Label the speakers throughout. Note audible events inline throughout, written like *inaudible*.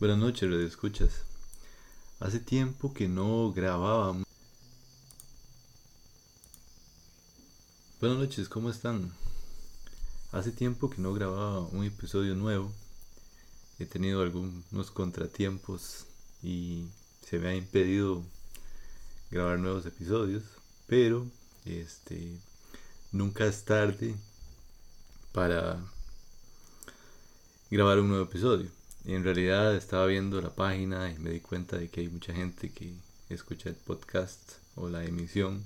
Speaker 1: Buenas noches, Radio Escuchas. Hace tiempo que no grababa. Buenas noches, ¿cómo están? Hace tiempo que no grababa un episodio nuevo. He tenido algunos contratiempos y se me ha impedido grabar nuevos episodios, pero este nunca es tarde para grabar un nuevo episodio. En realidad estaba viendo la página y me di cuenta de que hay mucha gente que escucha el podcast o la emisión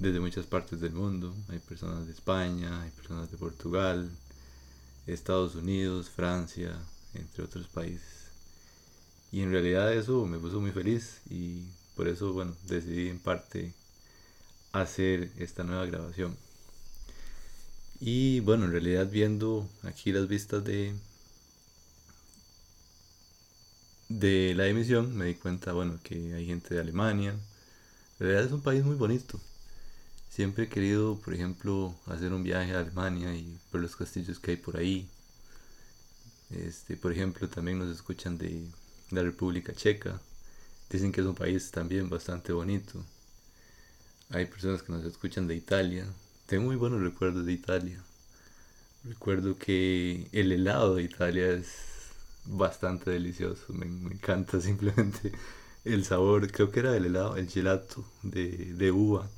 Speaker 1: desde muchas partes del mundo. Hay personas de España, hay personas de Portugal, Estados Unidos, Francia, entre otros países. Y en realidad eso me puso muy feliz y por eso, bueno, decidí en parte hacer esta nueva grabación. Y bueno, en realidad viendo aquí las vistas de de la emisión me di cuenta, bueno, que hay gente de Alemania. En realidad es un país muy bonito. Siempre he querido, por ejemplo, hacer un viaje a Alemania y ver los castillos que hay por ahí. Este, por ejemplo, también nos escuchan de la República Checa. Dicen que es un país también bastante bonito. Hay personas que nos escuchan de Italia. Tengo muy buenos recuerdos de Italia. Recuerdo que el helado de Italia es bastante delicioso. Me, encanta *laughs* simplemente el sabor. Creo que era el helado, el gelato de, de uva.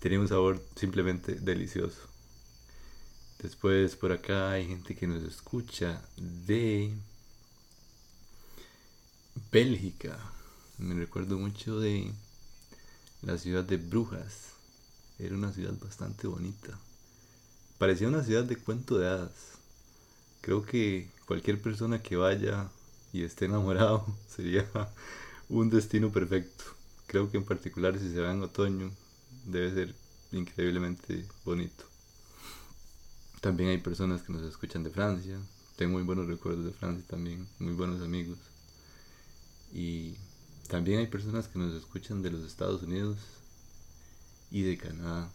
Speaker 1: Tenía un sabor simplemente delicioso. Después por acá hay gente que nos escucha de Bélgica. Me recuerdo mucho de la ciudad de Brujas. Era una ciudad bastante bonita. Parecía una ciudad de cuento de hadas. Creo que cualquier persona que vaya y esté enamorado *laughs* sería un destino perfecto. Creo que en particular si se va en otoño debe ser increíblemente bonito. También hay personas que nos escuchan de Francia. Tengo muy buenos recuerdos de Francia también, muy buenos amigos. Y también hay personas que nos escuchan de los Estados Unidos y de Canadá.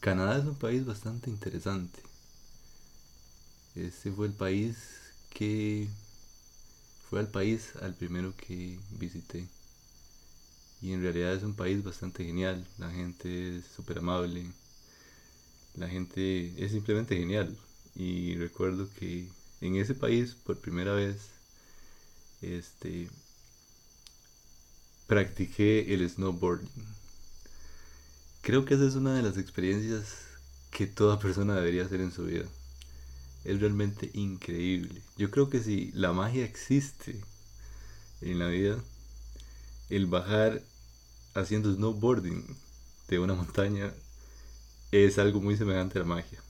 Speaker 1: Canadá es un país bastante interesante. Este fue el país que fue al país al primero que visité. Y en realidad es un país bastante genial. La gente es súper amable. La gente es simplemente genial. Y recuerdo que en ese país por primera vez este practiqué el snowboarding. Creo que esa es una de las experiencias que toda persona debería hacer en su vida es realmente increíble. Yo creo que si la magia existe en la vida, el bajar haciendo snowboarding de una montaña es algo muy semejante a la magia.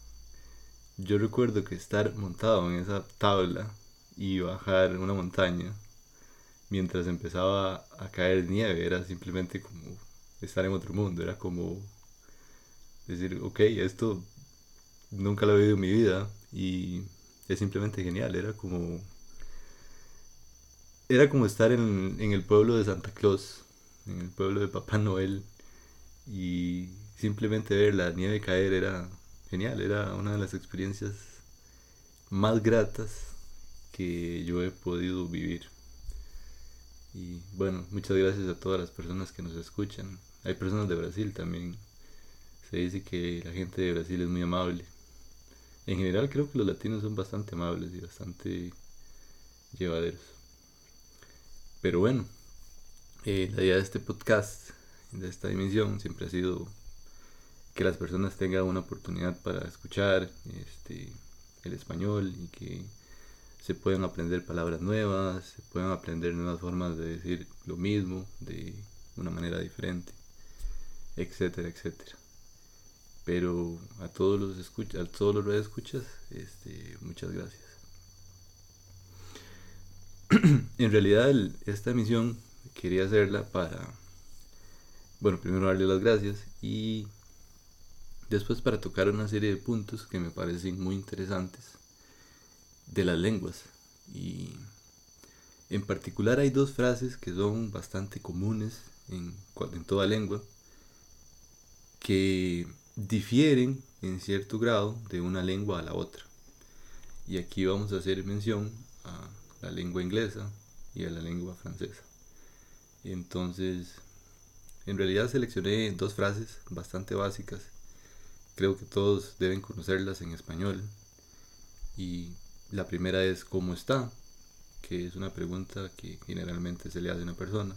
Speaker 1: Yo recuerdo que estar montado en esa tabla y bajar una montaña mientras empezaba a caer nieve era simplemente como estar en otro mundo, era como decir, ok, esto nunca lo he vivido en mi vida, y es simplemente genial, era como... Era como estar en, en el pueblo de Santa Claus, en el pueblo de Papá Noel, y simplemente ver la nieve caer era genial, era una de las experiencias más gratas que yo he podido vivir. Y bueno, muchas gracias a todas las personas que nos escuchan. Hay personas de Brasil también. Se dice que la gente de Brasil es muy amable. En general creo que los latinos son bastante amables y bastante llevaderos. Pero bueno, eh, la idea de este podcast, de esta dimensión, siempre ha sido que las personas tengan una oportunidad para escuchar este, el español y que se puedan aprender palabras nuevas, se puedan aprender nuevas formas de decir lo mismo de una manera diferente, etcétera, etcétera. Pero a todos los escuchas, a todos los escuchas, este, muchas gracias. *clears throat* en realidad esta emisión quería hacerla para, bueno, primero darle las gracias y después para tocar una serie de puntos que me parecen muy interesantes de las lenguas. Y en particular hay dos frases que son bastante comunes en, en toda lengua que difieren en cierto grado de una lengua a la otra. Y aquí vamos a hacer mención a la lengua inglesa y a la lengua francesa. Entonces, en realidad seleccioné dos frases bastante básicas. Creo que todos deben conocerlas en español. Y la primera es ¿cómo está? que es una pregunta que generalmente se le hace a una persona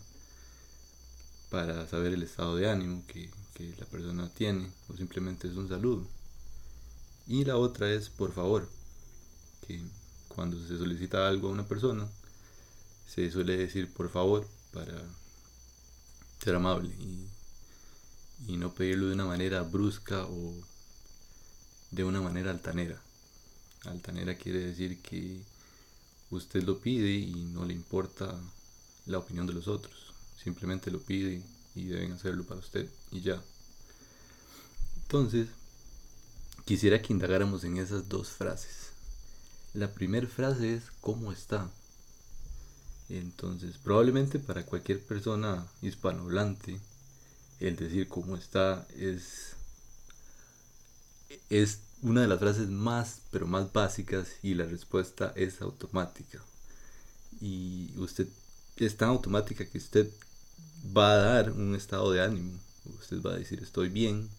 Speaker 1: para saber el estado de ánimo que, la persona tiene o simplemente es un saludo. Y la otra es por favor, que cuando se solicita algo a una persona, se suele decir por favor para ser amable y no pedirlo de una manera brusca o de una manera altanera. Altanera quiere decir que usted lo pide y no le importa la opinión de los otros. Simplemente lo pide y deben hacerlo para usted y ya. Entonces, quisiera que indagáramos en esas dos frases. La primera frase es ¿cómo está? Entonces, probablemente para cualquier persona hispanohablante, el decir cómo está es, es una de las frases más, pero más básicas y la respuesta es automática. Y usted es tan automática que usted va a dar un estado de ánimo. Usted va a decir estoy bien,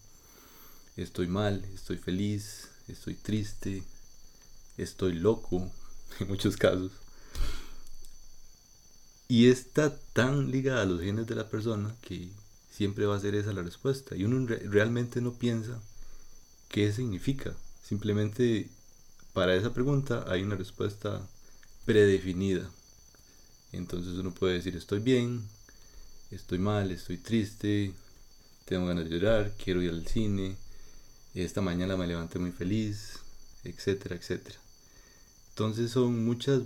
Speaker 1: estoy mal, estoy feliz, estoy triste, estoy loco, *laughs* en muchos casos. Y está tan ligada a los genes de la persona que siempre va a ser esa la respuesta. Y uno realmente no piensa qué significa. Simplemente para esa pregunta hay una respuesta predefinida. Entonces uno puede decir estoy bien, estoy mal, estoy triste, tengo ganas de llorar, quiero ir al cine, esta mañana me levanté muy feliz, etcétera, etcétera. Entonces son muchas,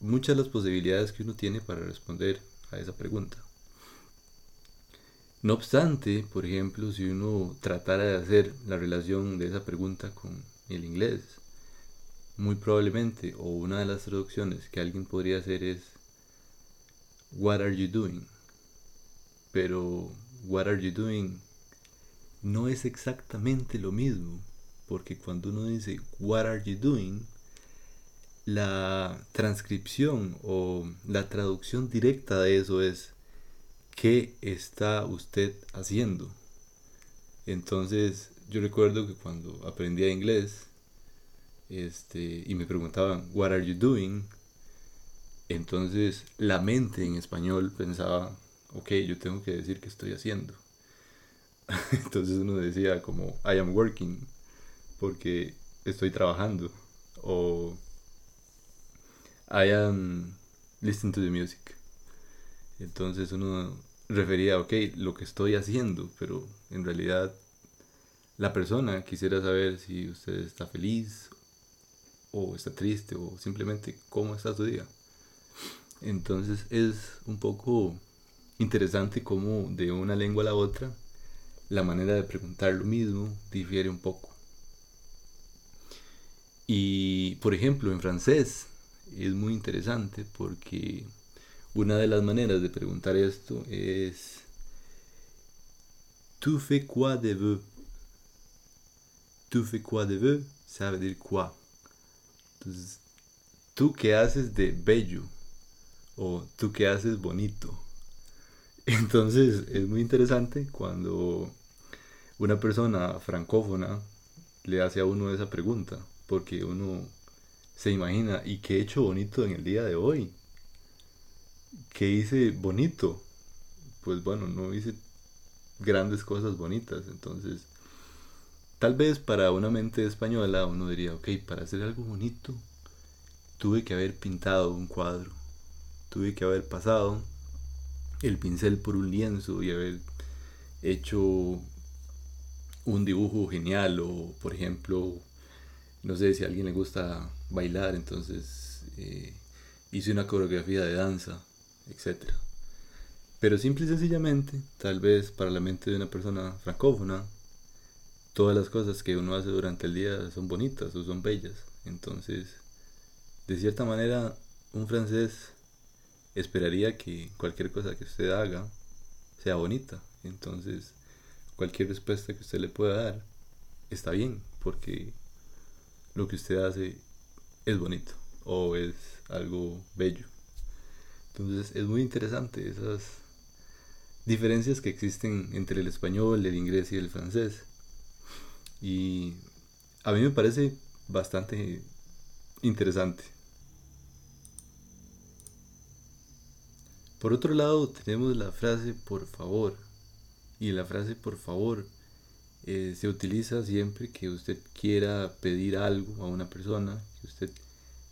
Speaker 1: muchas las posibilidades que uno tiene para responder a esa pregunta. No obstante, por ejemplo, si uno tratara de hacer la relación de esa pregunta con el inglés, muy probablemente, o una de las traducciones que alguien podría hacer es What are you doing? Pero What are you doing no es exactamente lo mismo, porque cuando uno dice What are you doing, la transcripción o la traducción directa de eso es ¿qué está usted haciendo? Entonces, yo recuerdo que cuando aprendía inglés, este, y me preguntaban, What are you doing? Entonces, la mente en español pensaba, ok, yo tengo que decir qué estoy haciendo. *laughs* Entonces uno decía como, I am working, porque estoy trabajando. O I am listening to the music. Entonces uno refería, ok, lo que estoy haciendo, pero en realidad la persona quisiera saber si usted está feliz o está triste o simplemente cómo está su día. Entonces es un poco interesante cómo de una lengua a la otra la manera de preguntar lo mismo difiere un poco. Y por ejemplo en francés es muy interesante porque una de las maneras de preguntar esto es Tu fais quoi de vous? Tu fais quoi de vous? Sabe decir quoi. Entonces, ¿tú qué haces de bello? O ¿tú qué haces bonito? Entonces, es muy interesante cuando una persona francófona le hace a uno esa pregunta, porque uno se imagina, ¿y qué he hecho bonito en el día de hoy? ¿Qué hice bonito? Pues bueno, no hice grandes cosas bonitas. Entonces, tal vez para una mente española uno diría, ok, para hacer algo bonito, tuve que haber pintado un cuadro. Tuve que haber pasado el pincel por un lienzo y haber hecho un dibujo genial o por ejemplo no sé si a alguien le gusta bailar entonces eh, hice una coreografía de danza etc. Pero simple y sencillamente, tal vez para la mente de una persona francófona, todas las cosas que uno hace durante el día son bonitas o son bellas. Entonces, de cierta manera, un francés esperaría que cualquier cosa que usted haga sea bonita. Entonces, cualquier respuesta que usted le pueda dar está bien, porque lo que usted hace es bonito. o es algo bello. Entonces es muy interesante esas diferencias que existen entre el español, el inglés y el francés. Y a mí me parece bastante interesante. Por otro lado, tenemos la frase por favor. Y la frase por favor eh, se utiliza siempre que usted quiera pedir algo a una persona, que usted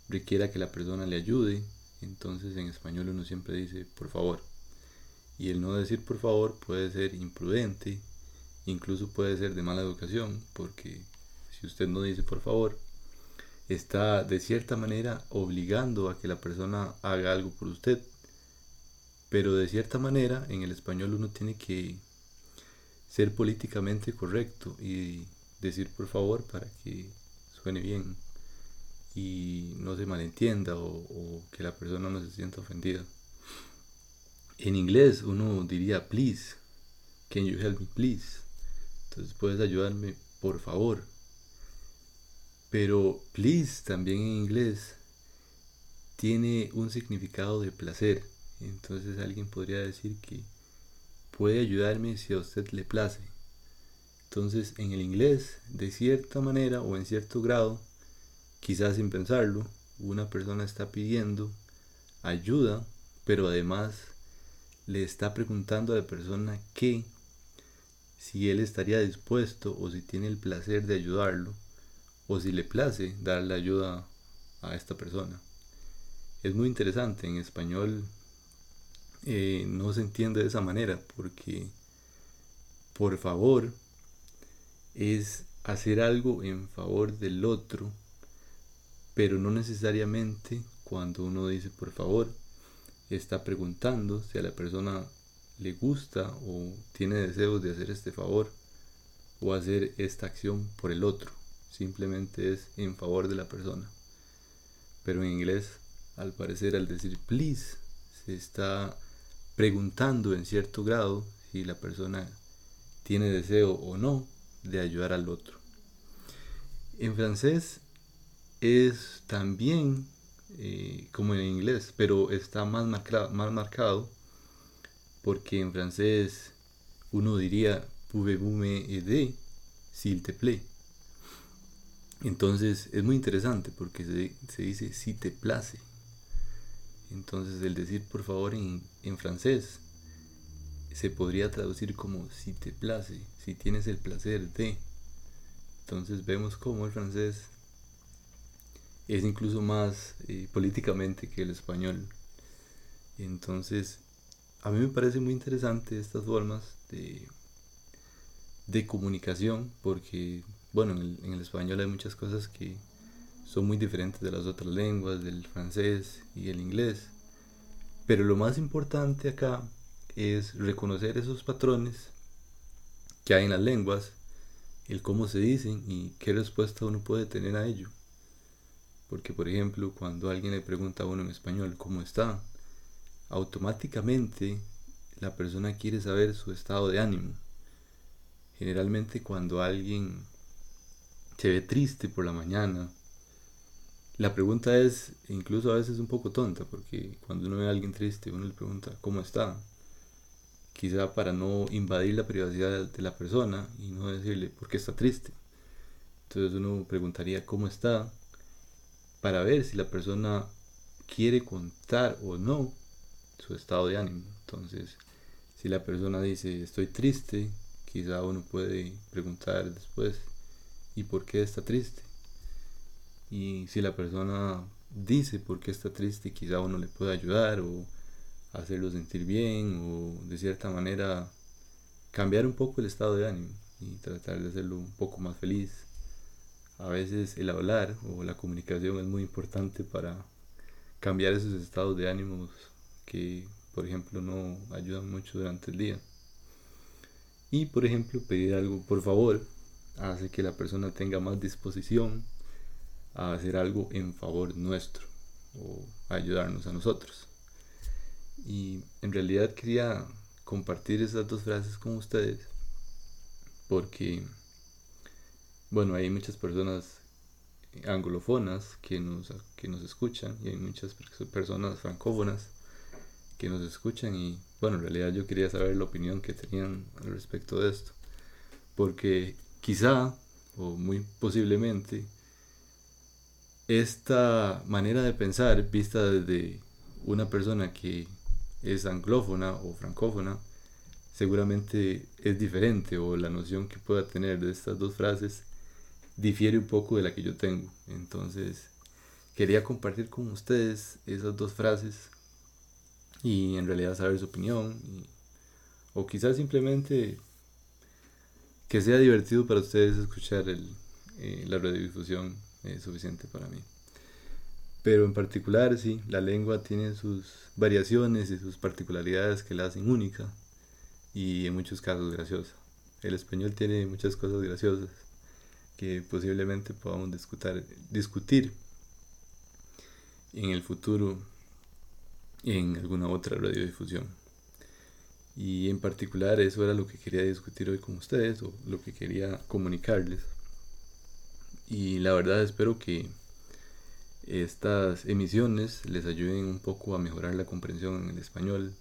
Speaker 1: requiera que la persona le ayude. Entonces en español uno siempre dice por favor. Y el no decir por favor puede ser imprudente, incluso puede ser de mala educación, porque si usted no dice por favor, está de cierta manera obligando a que la persona haga algo por usted. Pero de cierta manera en el español uno tiene que ser políticamente correcto y decir por favor para que suene bien y no se malentienda o, que la persona no se sienta ofendida. En inglés uno diría please, can you help me please? Entonces puedes ayudarme por favor. Pero please también en inglés tiene un significado de placer. Entonces alguien podría decir que puede ayudarme si a usted le place. Entonces en el inglés, de cierta manera o en cierto grado, quizás sin pensarlo, una persona está pidiendo ayuda, pero además le está preguntando a la persona que si él estaría dispuesto o si tiene el placer de ayudarlo o si le place darle ayuda a esta persona. Es muy interesante, en español eh, no se entiende de esa manera porque por favor es hacer algo en favor del otro, pero no necesariamente cuando uno dice por favor está preguntando si a la persona le gusta o tiene deseos de hacer este favor o hacer esta acción por el otro. Simplemente es en favor de la persona. Pero en inglés, al parecer, al decir please, se está preguntando en cierto grado si la persona tiene deseo o no de ayudar al otro. En francés es también eh, como en inglés, pero está más marcado, más marcado porque en francés uno diría pouvez-vous m'aider s'il te plaît. Entonces es muy interesante porque se, se dice si te place. Entonces el decir por favor en, francés se podría traducir como si te place, si tienes el placer de. Entonces vemos cómo el francés es incluso más eh, políticamente que el español. Entonces, a mí me parece muy interesante estas formas de, de comunicación porque, bueno, en el, en el español hay muchas cosas que son muy diferentes de las otras lenguas, del francés y el inglés. Pero lo más importante acá es reconocer esos patrones que hay en las lenguas, el cómo se dicen y qué respuesta uno puede tener a ello. Porque, por ejemplo, cuando alguien le pregunta a uno en español cómo está, automáticamente la persona quiere saber su estado de ánimo. Generalmente cuando alguien se ve triste por la mañana la pregunta es incluso a veces un poco tonta, porque cuando uno ve a alguien triste, uno le pregunta cómo está. Quizá para no invadir la privacidad de la persona y no decirle por qué está triste. Entonces uno preguntaría cómo está para ver si la persona quiere contar o no su estado de ánimo. Entonces, si la persona dice estoy triste, quizá uno puede preguntar después ¿y por qué está triste? Y si la persona dice por qué está triste, quizá uno le pueda ayudar o hacerlo sentir bien o de cierta manera cambiar un poco el estado de ánimo y tratar de hacerlo un poco más feliz. A veces el hablar o la comunicación es muy importante para cambiar esos estados de ánimos que, por ejemplo, no ayudan mucho durante el día. Y, por ejemplo, pedir algo por favor hace que la persona tenga más disposición a hacer algo en favor nuestro o ayudarnos a nosotros. Y en realidad quería compartir esas dos frases con ustedes porque, bueno, hay muchas personas anglofonas que nos, que nos escuchan y hay muchas personas francófonas que nos escuchan y bueno, en realidad yo quería saber la opinión que tenían al respecto de esto. Porque quizá, o muy posiblemente, esta manera de pensar vista desde una persona que es anglófona o francófona, seguramente es diferente o la noción que pueda tener de estas dos frases difiere un poco de la que yo tengo. Entonces, quería compartir con ustedes esas dos frases y en realidad saber su opinión o quizás simplemente que sea divertido para ustedes escuchar eh, la radiodifusión es suficiente para mí. Pero en particular, sí, la lengua tiene sus variaciones y sus particularidades que la hacen única y en muchos casos graciosa. El español tiene muchas cosas graciosas que posiblemente podamos discutir, discutir en el futuro en alguna otra radiodifusión. Y en particular eso era lo que quería discutir hoy con ustedes o lo que quería comunicarles. Y la verdad espero que estas emisiones les ayuden un poco a mejorar la comprensión en el español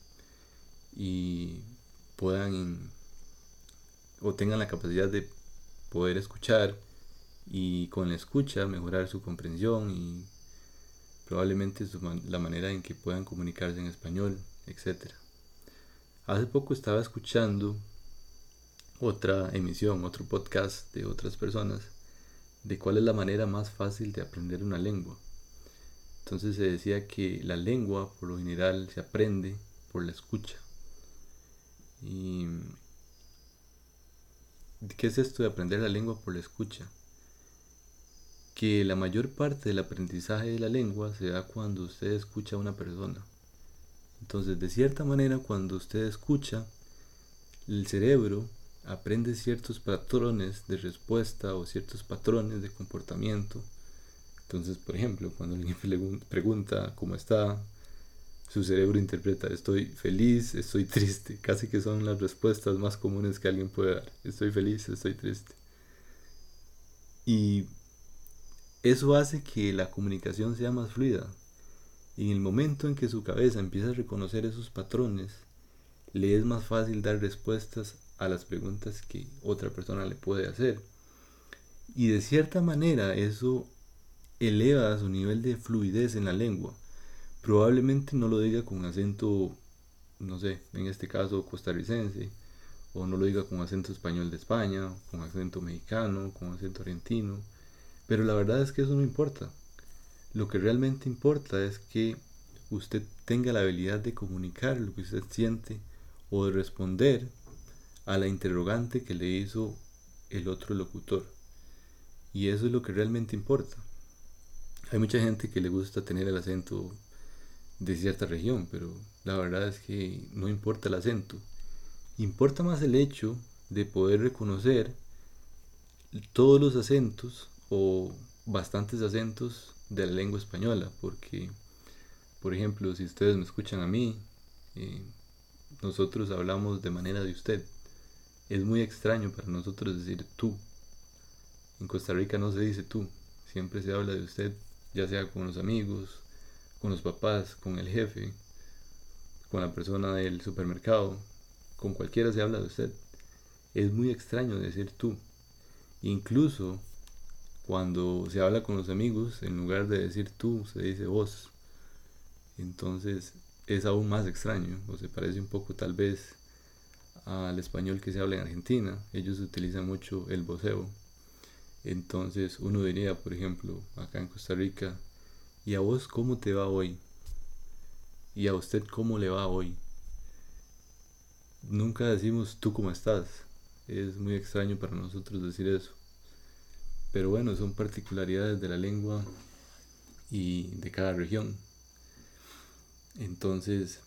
Speaker 1: y puedan o tengan la capacidad de poder escuchar y con la escucha mejorar su comprensión y probablemente la manera en que puedan comunicarse en español, etc. Hace poco estaba escuchando otra emisión, otro podcast de otras personas de cuál es la manera más fácil de aprender una lengua. Entonces se decía que la lengua por lo general se aprende por la escucha. ¿Y qué es esto de aprender la lengua por la escucha? Que la mayor parte del aprendizaje de la lengua se da cuando usted escucha a una persona. Entonces, de cierta manera, cuando usted escucha, el cerebro aprende ciertos patrones de respuesta o ciertos patrones de comportamiento entonces, por ejemplo, cuando alguien *laughs* pregunta cómo está, su cerebro interpreta estoy feliz, estoy *laughs* triste. Casi que son las respuestas más comunes que alguien puede dar. Estoy feliz, estoy triste. Y eso hace que la comunicación sea más fluida. Y en el momento en que su cabeza empieza a reconocer esos patrones, le es más fácil dar respuestas a las preguntas que otra persona le puede hacer. Y de cierta manera eso eleva su nivel de fluidez en la lengua. Probablemente no lo diga con acento, no sé, en este caso costarricense, o no lo diga con acento español de España, con acento mexicano, con acento argentino, pero la verdad es que eso no importa. Lo que realmente importa es que usted tenga la habilidad de comunicar lo que usted siente o de responder a la interrogante que le hizo el otro locutor. Y eso es lo que realmente importa. Hay mucha gente que le gusta tener el acento de cierta región, pero la verdad es que no importa el acento. Importa más el hecho de poder reconocer todos los acentos o bastantes acentos de la lengua española, porque, por ejemplo, si ustedes me escuchan a mí, eh, nosotros hablamos de manera de usted. Es muy extraño para nosotros decir tú. En Costa Rica no se dice tú, siempre se habla de usted ya sea con los amigos, con los papás, con el jefe, con la persona del supermercado, con cualquiera se habla de usted. Es muy extraño decir tú. Incluso cuando se habla con los amigos, en lugar de decir tú, se dice vos. Entonces es aún más extraño, o se parece un poco tal vez al español que se habla en Argentina. Ellos utilizan mucho el voceo. Entonces uno diría, por ejemplo, acá en Costa Rica, ¿y a vos cómo te va hoy? ¿Y a usted cómo le va hoy? Nunca decimos tú cómo estás. Es muy extraño para nosotros decir eso. Pero bueno, son particularidades de la lengua y de cada región. Entonces,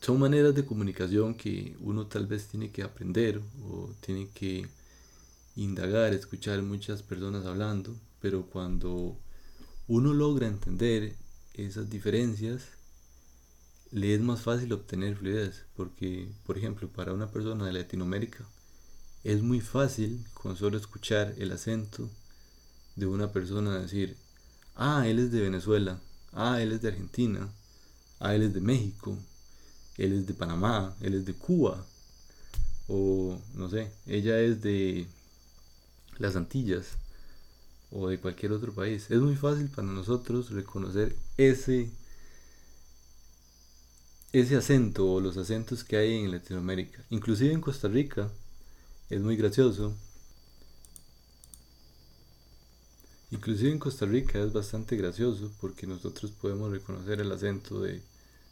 Speaker 1: son maneras de comunicación que uno tal vez tiene que aprender o tiene que indagar, escuchar muchas personas hablando, pero cuando uno logra entender esas diferencias, le es más fácil obtener fluidez, porque, por ejemplo, para una persona de Latinoamérica, es muy fácil con solo escuchar el acento de una persona decir, ah, él es de Venezuela, ah, él es de Argentina, ah, él es de México, él es de Panamá, él es de Cuba, o no sé, ella es de las Antillas o de cualquier otro país. Es muy fácil para nosotros reconocer ese ese acento o los acentos que hay en Latinoamérica. Inclusive en Costa Rica es muy gracioso. Inclusive en Costa Rica es bastante gracioso porque nosotros podemos reconocer el acento de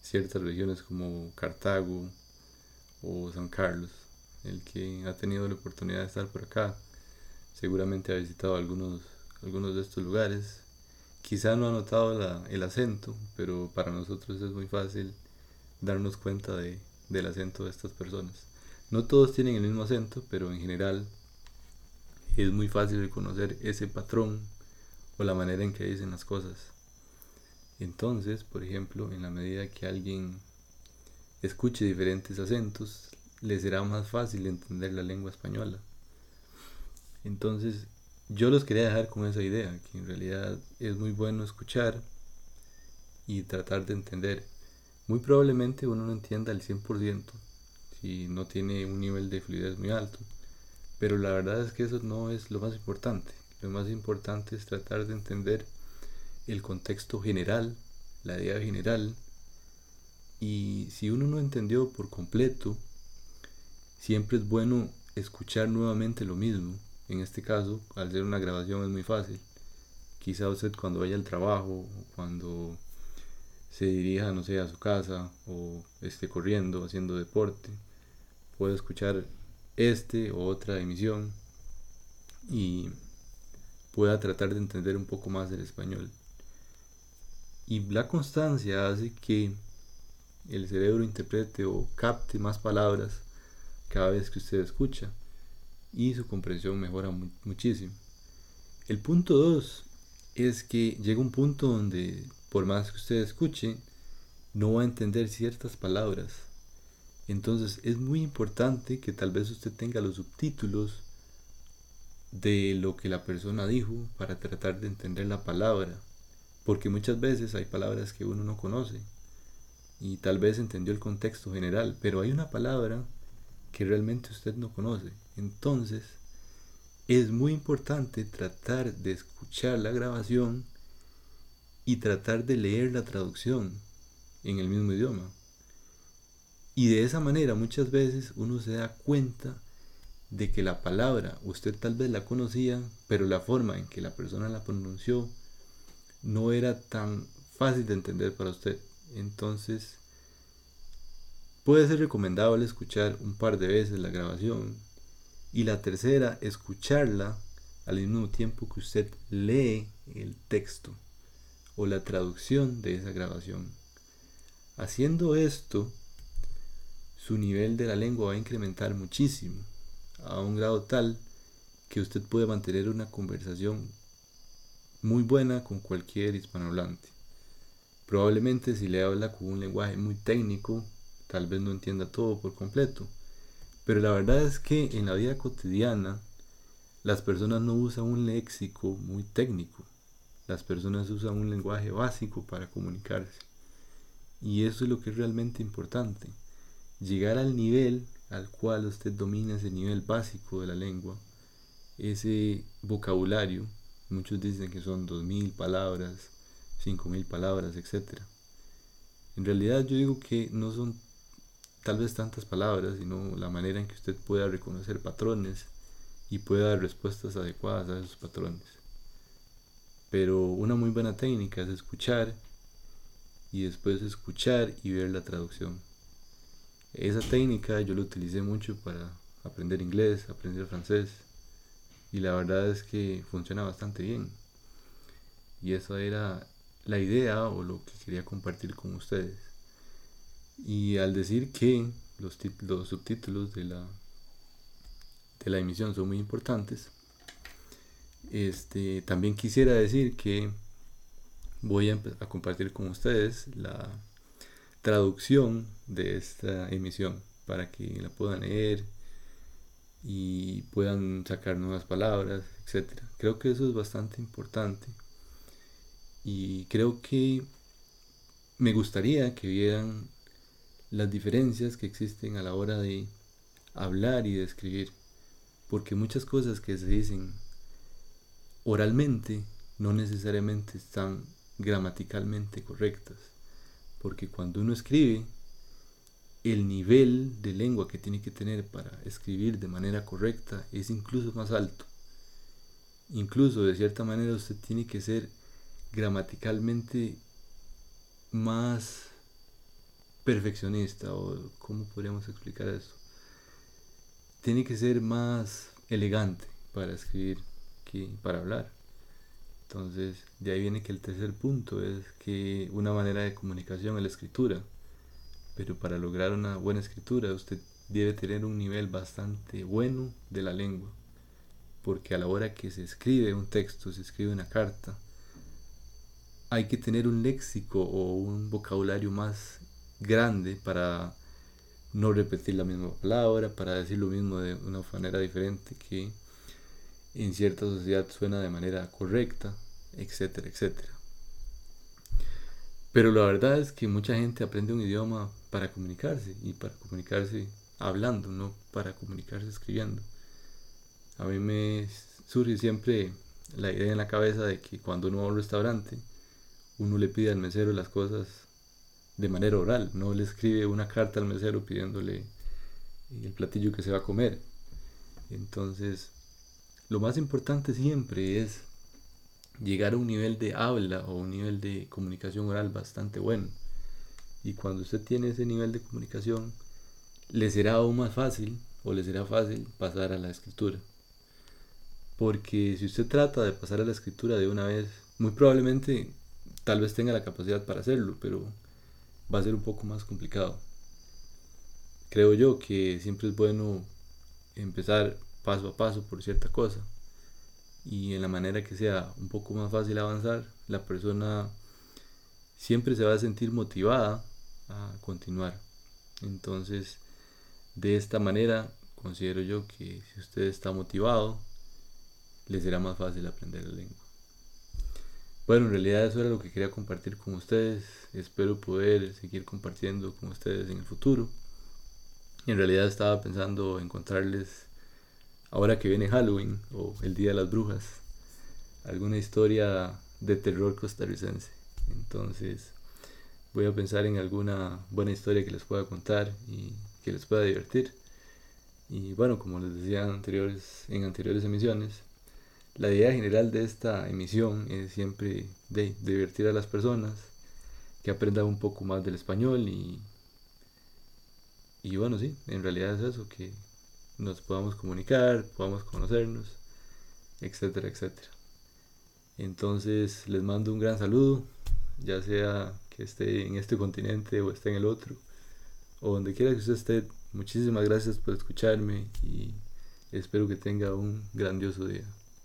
Speaker 1: ciertas regiones como Cartago o San Carlos. El que ha tenido la oportunidad de estar por acá seguramente ha visitado algunos, algunos de estos lugares. Quizá no ha notado el acento, pero para nosotros es muy fácil darnos cuenta de, del acento de estas personas. No todos tienen el mismo acento, pero en general es muy fácil reconocer ese patrón o la manera en que dicen las cosas. Entonces, por ejemplo, en la medida que alguien escuche diferentes acentos, le será más fácil entender la lengua española. Entonces, yo los quería dejar con esa idea, que en realidad es muy bueno escuchar y tratar de entender muy probablemente uno no entienda al 100% si no tiene un nivel de fluidez muy alto. Pero la verdad es que eso no es lo más importante. Lo más importante es tratar de entender el contexto general, la idea general. Y si uno no entendió por completo, siempre es bueno escuchar nuevamente lo mismo. En este caso, al ser una grabación es muy fácil. Quizá usted cuando vaya al trabajo cuando se dirija, no sé, a su casa o esté corriendo, haciendo deporte, puede escuchar este o otra emisión y pueda tratar de entender un poco más el español. Y la constancia hace que el cerebro interprete o capte más palabras cada vez que usted escucha y su comprensión mejora muchísimo. El punto 2 es que llega un punto donde por más que usted escuche, no va a entender ciertas palabras. Entonces es muy importante que tal vez usted tenga los subtítulos de lo que la persona dijo para tratar de entender la palabra. Porque muchas veces hay palabras que uno no conoce y tal vez entendió el contexto general, pero hay una palabra que realmente usted no conoce. Entonces es muy importante tratar de escuchar la grabación y tratar de leer la traducción en el mismo idioma. Y de esa manera muchas veces uno se da cuenta de que la palabra usted tal vez la conocía, pero la forma en que la persona la pronunció no era tan fácil de entender para usted. Entonces, puede ser recomendable escuchar un par de veces la grabación y la tercera, escucharla al mismo tiempo que usted lee el texto o la traducción de esa grabación. Haciendo esto, su nivel de la lengua va a incrementar muchísimo, a un grado tal que usted puede mantener una conversación muy buena con cualquier hispanohablante. Probablemente si le habla con un lenguaje muy técnico, tal vez no entienda todo por completo. Pero la verdad es que en la vida cotidiana las personas no usan un léxico muy técnico. Las personas usan un lenguaje básico para comunicarse. Y eso es lo que es realmente importante. Llegar al nivel al cual usted domina ese nivel básico de la lengua, ese vocabulario, muchos dicen que son 2.000 palabras, 5.000 palabras, etc. En realidad yo digo que no son tal vez tantas palabras, sino la manera en que usted pueda reconocer patrones y pueda dar respuestas adecuadas a esos patrones. Pero una muy buena técnica es escuchar y después escuchar y ver la traducción. Esa técnica yo la utilicé mucho para aprender inglés, aprender francés y la verdad es que funciona bastante bien. Y esa era la idea o lo que quería compartir con ustedes. Y al decir que los, los subtítulos de la, de la emisión son muy importantes, este, también quisiera decir que voy a, a compartir con ustedes la traducción de esta emisión para que la puedan leer y puedan sacar nuevas palabras, etc. Creo que eso es bastante importante y creo que me gustaría que vieran las diferencias que existen a la hora de hablar y de escribir, porque muchas cosas que se dicen oralmente no necesariamente están gramaticalmente correctas, porque cuando uno escribe, el nivel de lengua que tiene que tener para escribir de manera correcta es incluso más alto. Incluso de cierta manera usted tiene que ser gramaticalmente más perfeccionista o cómo podríamos explicar eso. Tiene que ser más elegante para escribir que para hablar. Entonces, de ahí viene que el tercer punto es que una manera de comunicación es la escritura. Pero para lograr una buena escritura usted debe tener un nivel bastante bueno de la lengua. Porque a la hora que se escribe un texto, se escribe una carta, hay que tener un léxico o un vocabulario más grande para no repetir la misma palabra, para decir lo mismo de una manera diferente que en cierta sociedad suena de manera correcta, etcétera, etcétera. Pero la verdad es que mucha gente aprende un idioma para comunicarse y para comunicarse hablando, no para comunicarse escribiendo. A mí me surge siempre la idea en la cabeza de que cuando uno va a un restaurante, uno le pide al mesero las cosas de manera oral, no le escribe una carta al mesero pidiéndole el platillo que se va a comer. Entonces, lo más importante siempre es llegar a un nivel de habla o un nivel de comunicación oral bastante bueno. Y cuando usted tiene ese nivel de comunicación, le será aún más fácil o le será fácil pasar a la escritura. Porque si usted trata de pasar a la escritura de una vez, muy probablemente tal vez tenga la capacidad para hacerlo, pero va a ser un poco más complicado. Creo yo que siempre es bueno empezar paso a paso por cierta cosa y en la manera que sea un poco más fácil avanzar, la persona siempre se va a sentir motivada a continuar. Entonces, de esta manera, considero yo que si usted está motivado, le será más fácil aprender la lengua. Bueno, en realidad eso era lo que quería compartir con ustedes. Espero poder seguir compartiendo con ustedes en el futuro. En realidad estaba pensando encontrarles ahora que viene Halloween o el Día de las Brujas, alguna historia de terror costarricense. Entonces voy a pensar en alguna buena historia que les pueda contar y que les pueda divertir. Y bueno, como les decía anteriores, en anteriores emisiones, la idea general de esta emisión es siempre de divertir a las personas, que aprendan un poco más del español y, y bueno, sí, en realidad es eso, que nos podamos comunicar, podamos conocernos, etcétera, etcétera. Entonces les mando un gran saludo, ya sea que esté en este continente o esté en el otro, o donde quiera que usted esté. Muchísimas gracias por escucharme y espero que tenga un grandioso día.